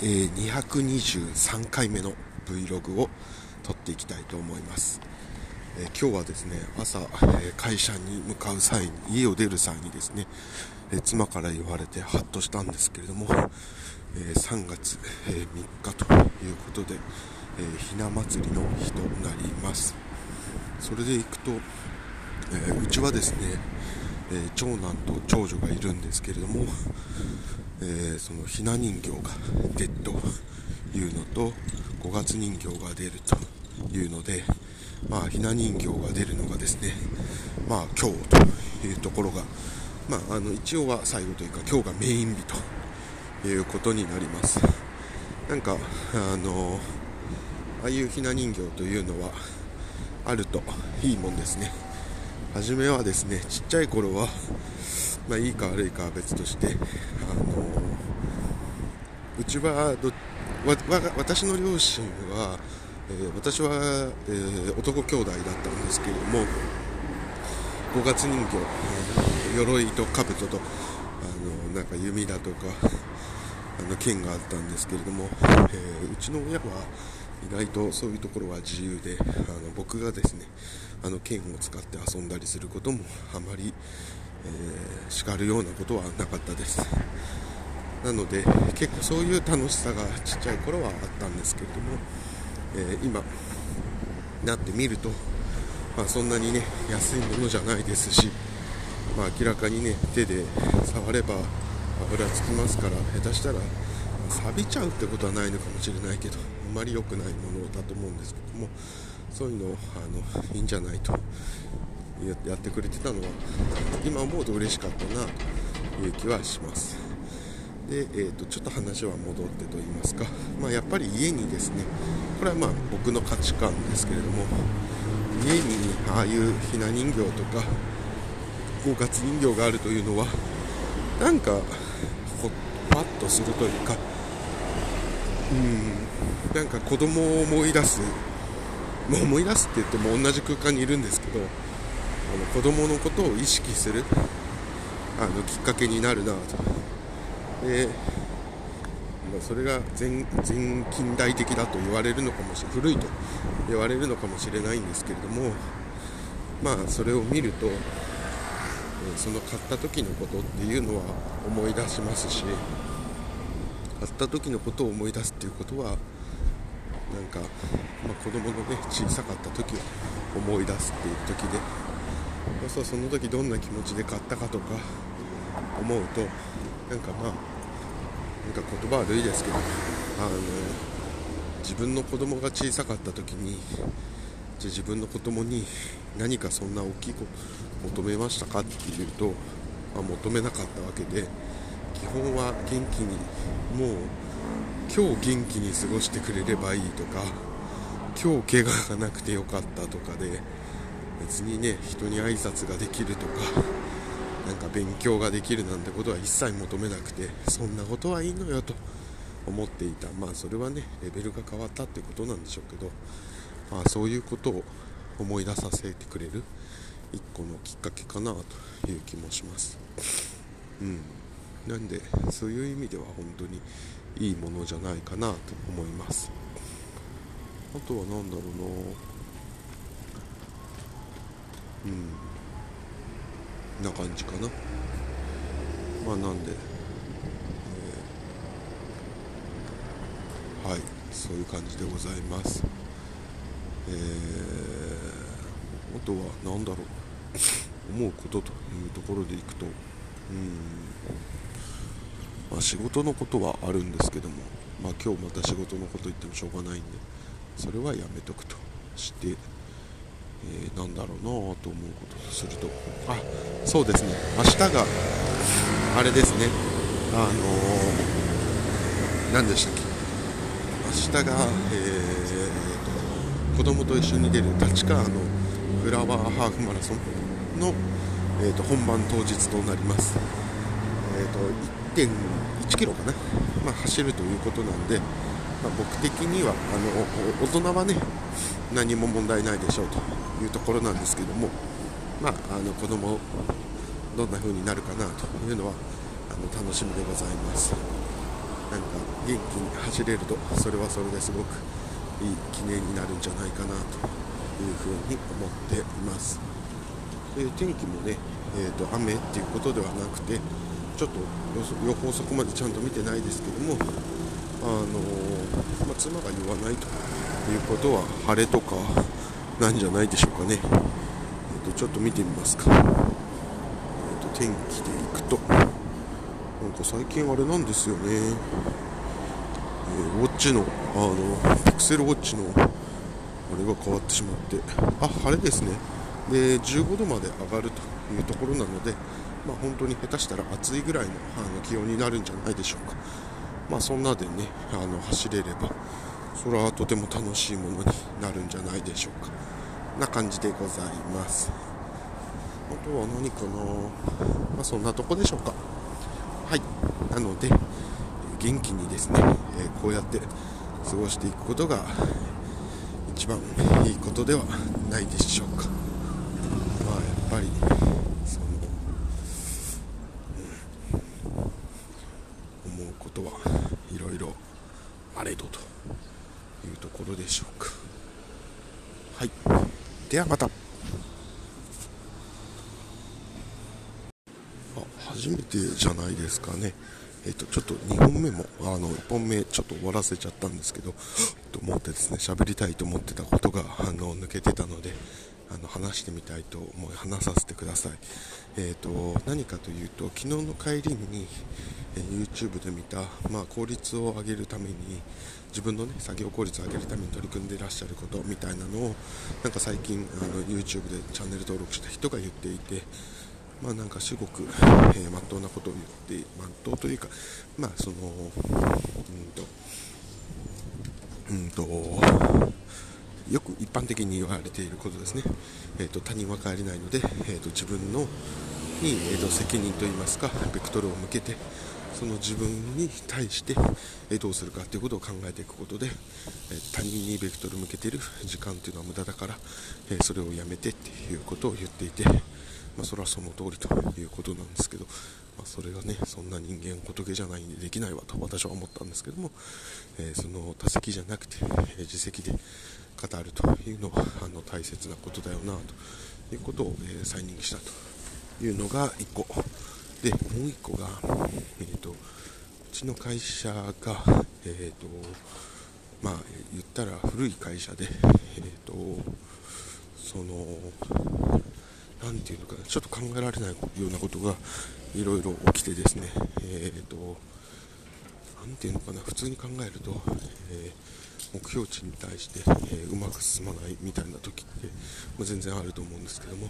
えー、223回目の Vlog を撮っていきたいと思います、えー、今日はですね朝、えー、会社に向かう際に家を出る際にですね、え妻から言われてハッとしたんですけれども、え3月、え3日ということで、えひな祭りの日となります。それでいくと、えうちはですねえ長男と長女がいるんですけれども、え、そのひな人形が出るというのと5月人形が出るというので、まあ、ひな人形が出るのがですね、まあ、今日というところが、まあ、あの一応は最後というか今日がメイン日ということになります。なんかあのああいうひな人形というのはあるといいもんですね。初めはですねちっちゃい頃はまあいいか悪いかは別としてあのうちはど私の両親は、えー、私は、えー、男兄弟だったんですけれども五月人形、えー、鎧と兜とあのなんか弓だとかあの剣があったんですけれども、えー、うちの親は意外とそういうところは自由であの僕がですねあの剣を使って遊んだりすることもあまり、えー、叱るようなことはなかったです。なので結構そういう楽しさがちっちゃい頃はあったんですけれども、えー、今なってみると、まあ、そんなにね安いものじゃないですし、まあ、明らかにね手で触れば油つきますから下手したら錆びちゃうってことはないのかもしれないけど。まり良くないものだと思うんですけどもそういうのあのいいんじゃないとやってくれてたのは今思うと嬉しかったなという気はします。で、えーと、ちょっと話は戻ってと言いますか、まあ、やっぱり家にですねこれはまあ僕の価値観ですけれども家にああいうひな人形とか五月人形があるというのはなんかほっパッとするというかうんなんか子供を思い出す。もう思い出すって言っても同じ空間にいるんですけどあの子供のことを意識する。あのきっかけになるなと。で、まあ、それが全全近代的だと言われるのかもしれ古いと言われるのかもしれないんですけれどもまあそれを見るとその買った時のことっていうのは思い出しますし買った時のことを思い出すっていうことはなんか、まあ、子供のね小さかった時を思い出すっていう時でそうその時どんな気持ちで買ったかとか思うとなんかまあなんか言葉悪いですけどあの自分の子供が小さかった時にじゃ自分の子供に何かそんな大きいこと求めましたかっていうと、まあ、求めなかったわけで基本は元気にもう今日元気に過ごしてくれればいいとか今日怪我がなくてよかったとかで別にね人に挨拶ができるとかなんか勉強ができるなんてことは一切求めなくてそんなことはいいのよと思っていた。まあそれはねレベルが変わったってことなんでしょうけどまあそういうことを思い出させてくれる一個のきっかけかなという気もします。うん。なんでそういう意味では本当にいいものじゃないかなと思います。あとは何だろうな。うん。な感じかな。まあなんで、えー、はい。そういう感じでございます。えー、あとは何だろう。思うことというところでいくとうん。まあ、仕事のことはあるんですけども、まあ、今日また仕事のこと言ってもしょうがないんでそれはやめとくとして、えー、なんだろうなと思うこととするとあそうですね。明日があれですね。あのー、何でしたっけ？明日が、えーと、子供と一緒に出る立川のフラワーハーフマラソンの、えーと、本番当日となります。えーと1.1キロかな、まあ、走るということなんで、まあ、僕的にはあの大人はね何も問題ないでしょうというところなんですけども、まあ、あの子供どんな風になるかなというのはあの楽しみでございます。なんか元気に走れるとそれはそれですごくいい記念になるんじゃないかなというふうに思っています、で天気もね、えーと、雨っていうことではなくてちょっと予報そこまでちゃんと見てないですけどもあの、まあ、妻が言わないということは晴れとかなんじゃないでしょうかね、えーと、ちょっと見てみますか、えーと、天気でいくと。なんか最近あれなんですよね。えウォッチのあのピクセルウォッチのあれが変わってしまって。あ晴れですね。で15度まで上がるというところなので、まあ、本当に下手したら暑いぐらいのあの気温になるんじゃないでしょうか、まあ、そんなでねあの走れればそれはとても楽しいものになるんじゃないでしょうか。な感じでございます。あとは何かな、まあ、そんなとこでしょうか。はい。なので元気にですね、えこうやって過ごしていくことが一番いいことではないでしょうか。まあ、やっぱりその、うん、思うことはいろいろあれどというところでしょうか。はい。ではまた。初めてじゃないですかね。えっと、ちょっと2本目も、あの、1本目ちょっと終わらせちゃったんですけど、と思ってですね、喋りたいと思ってたことが、あの、抜けてたので、あの、話してみたいと思い、話させてください。えっと、何かというと、昨日の帰りに、え YouTube で見た、まあ、効率を上げるために、自分のね、作業効率を上げるために取り組んでいらっしゃることみたいなのを、なんか最近、あの、YouTube でチャンネル登録した人が言っていて、まあなんかすごく、えー、真っ当なことを言って真っ当というかまあそのうんとうんとよく一般的に言われていることですね、えーと、他人は帰れないので、えーと、自分のに、えーと、責任といいますかベクトルを向けてその自分に対して、えどうするかということを考えていくことで、え他人にベクトル向けている時間というのは無駄だから、えそれをやめてっていうことを言っていて、まあ、それはその通りということなんですけど、まあ、それがねそんな人間仏じゃないんでできないわと私は思ったんですけども、え、その他責じゃなくて、え、自責で語るというのはあの大切なことだよなということを、えー、再認識したというのが1個。でもう1個が、えーと、うちの会社が、えーとまあ、言ったら古い会社で、えーとその何て言うのかなちょっと考えられないようなことがいろいろ起きてですねえっ、ー、と何て言うのかな普通に考えると、えー、目標値に対して、え、うまく進まないみたいな時って、ま、全然あると思うんですけども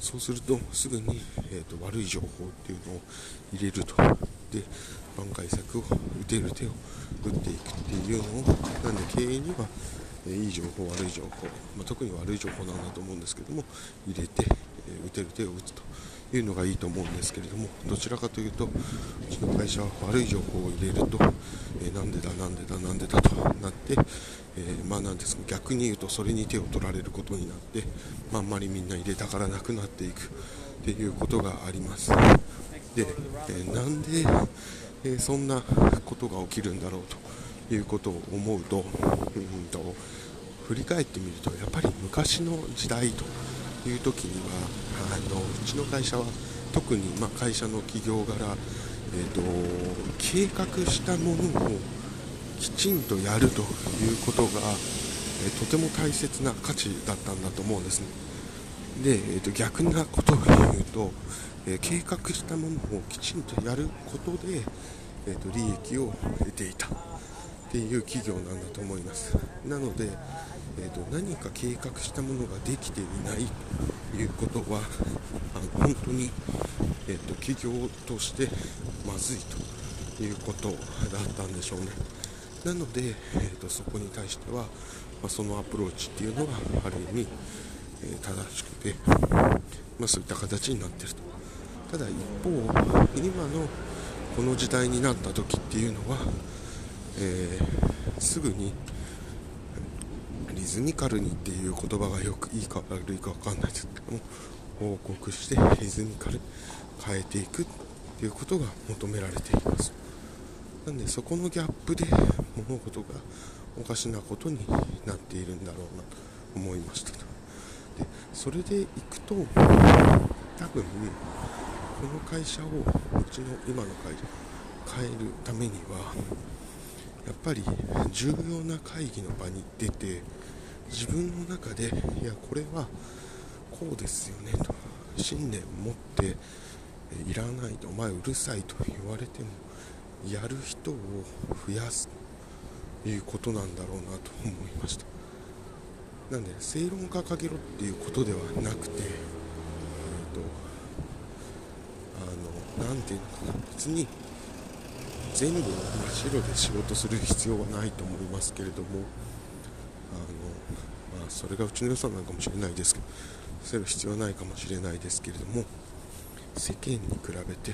そうするとすぐに、えーと、悪い情報っていうのを入れると。で挽回策を打てる手を打っていくっていうのをなんで経営には、えいい情報悪い情報、まあ、特に悪い情報なんだと思うんですけども入れて、え打てる手を打つと。いうのがいいと思うんですけれどもどちらかというとうちの会社は悪い情報を入れると、えー、なんでだなんでだなんでだとなって、えー、まあなんです逆に言うとそれに手を取られることになって、まあ、んまりみんな入れたからなくなっていくっていうことがあります。で、えー、なんで、えそんなことが起きるんだろうということを思うと,、うんと振り返ってみるとやっぱり昔の時代という時にはあのうちの会社は特に、ま、会社の企業柄、えーと、計画したものをきちんとやるということが、え、とても大切な価値だったんだと思うんですね。で、えーと、逆なことを言うと、え、計画したものをきちんとやることで、えーと利益を得ていたっていう企業なんだと思います。なので、えーと、何か計画したものができていないということはあの本当に、えーと、企業としてまずいということだったんでしょうねなので、えーと、そこに対しては、まあ、そのアプローチっていうのはある意味、えー、正しくて、まあ、そういった形になっているとただ一方今のこの時代になった時っていうのは、えー、すぐにリズミカルにっていう言葉がよくいいか悪いか分かんないですけども報告してリズミカル変えていくっていうことが求められています。なんでそこのギャップで物事がおかしなことになっているんだろうなと思いましたと。でそれでいくと多分この会社をうちの今の会社変えるためにはやっぱり重要な会議の場に出て自分の中でいやこれはこうですよねと信念を持っていらないとお前うるさいと言われてもやる人を増やすということなんだろうなと思いました。なんで正論掲げろっていうことではなくてえっ、とあの何ていうのかな別に全部真っ白で仕事する必要はないと思いますけれどもあの、まあ、それがうちの良さなのかもしれないですけどそういう必要はないかもしれないですけれども世間に比べて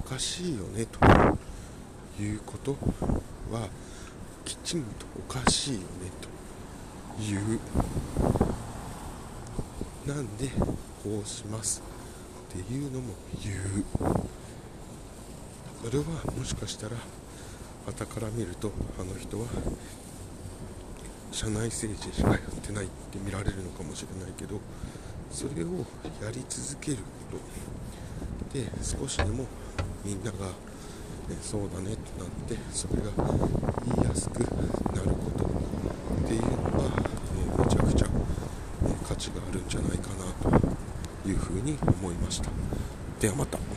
おかしいよねということはきちんとおかしいよねという。なんでこうしますっていうのも言う。それはもしかしたら傍から見るとあの人は社内政治しかやってないって見られるのかもしれないけどそれをやり続けること。で少しでもみんなが、ね、そうだねってなってそれが言いやすくなることっていうのが、えめちゃくちゃ、ね、価値があるんじゃないかなというふうに思いました。ではまた。